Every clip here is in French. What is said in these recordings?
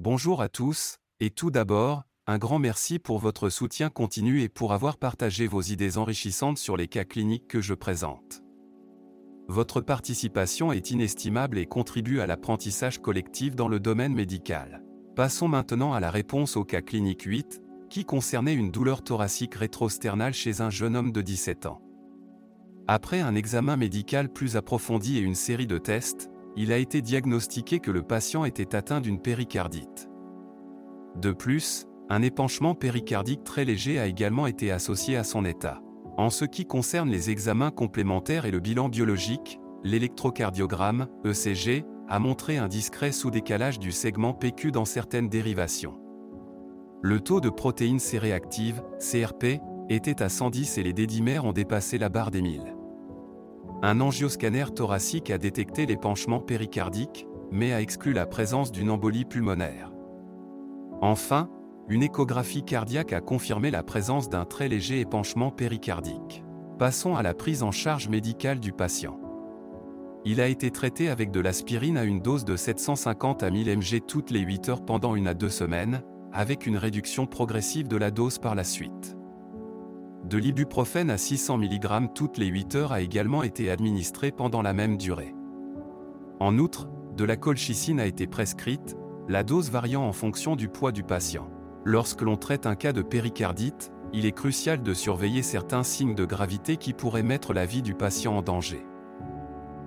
Bonjour à tous, et tout d'abord, un grand merci pour votre soutien continu et pour avoir partagé vos idées enrichissantes sur les cas cliniques que je présente. Votre participation est inestimable et contribue à l'apprentissage collectif dans le domaine médical. Passons maintenant à la réponse au cas clinique 8, qui concernait une douleur thoracique rétrosternale chez un jeune homme de 17 ans. Après un examen médical plus approfondi et une série de tests, il a été diagnostiqué que le patient était atteint d'une péricardite. De plus, un épanchement péricardique très léger a également été associé à son état. En ce qui concerne les examens complémentaires et le bilan biologique, l'électrocardiogramme, ECG, a montré un discret sous-décalage du segment PQ dans certaines dérivations. Le taux de protéines C-réactives, CRP, était à 110 et les dédimères ont dépassé la barre des 1000. Un angioscanner thoracique a détecté l'épanchement péricardique, mais a exclu la présence d'une embolie pulmonaire. Enfin, une échographie cardiaque a confirmé la présence d'un très léger épanchement péricardique. Passons à la prise en charge médicale du patient. Il a été traité avec de l'aspirine à une dose de 750 à 1000 mg toutes les 8 heures pendant une à deux semaines, avec une réduction progressive de la dose par la suite. De l'ibuprofène à 600 mg toutes les 8 heures a également été administré pendant la même durée. En outre, de la colchicine a été prescrite, la dose variant en fonction du poids du patient. Lorsque l'on traite un cas de péricardite, il est crucial de surveiller certains signes de gravité qui pourraient mettre la vie du patient en danger.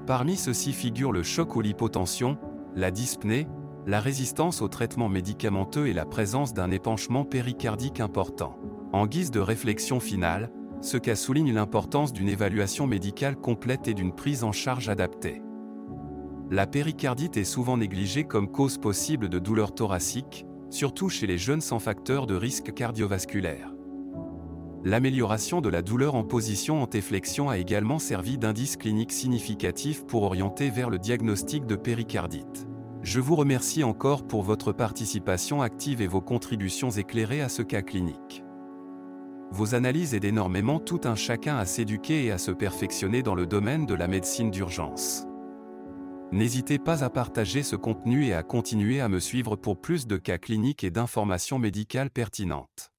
Parmi ceux-ci figurent le choc ou l'hypotension, la dyspnée, la résistance aux traitements médicamenteux et la présence d'un épanchement péricardique important. En guise de réflexion finale, ce cas souligne l'importance d'une évaluation médicale complète et d'une prise en charge adaptée. La péricardite est souvent négligée comme cause possible de douleurs thoraciques, surtout chez les jeunes sans facteur de risque cardiovasculaire. L'amélioration de la douleur en position antéflexion a également servi d'indice clinique significatif pour orienter vers le diagnostic de péricardite. Je vous remercie encore pour votre participation active et vos contributions éclairées à ce cas clinique. Vos analyses aident énormément tout un chacun à s'éduquer et à se perfectionner dans le domaine de la médecine d'urgence. N'hésitez pas à partager ce contenu et à continuer à me suivre pour plus de cas cliniques et d'informations médicales pertinentes.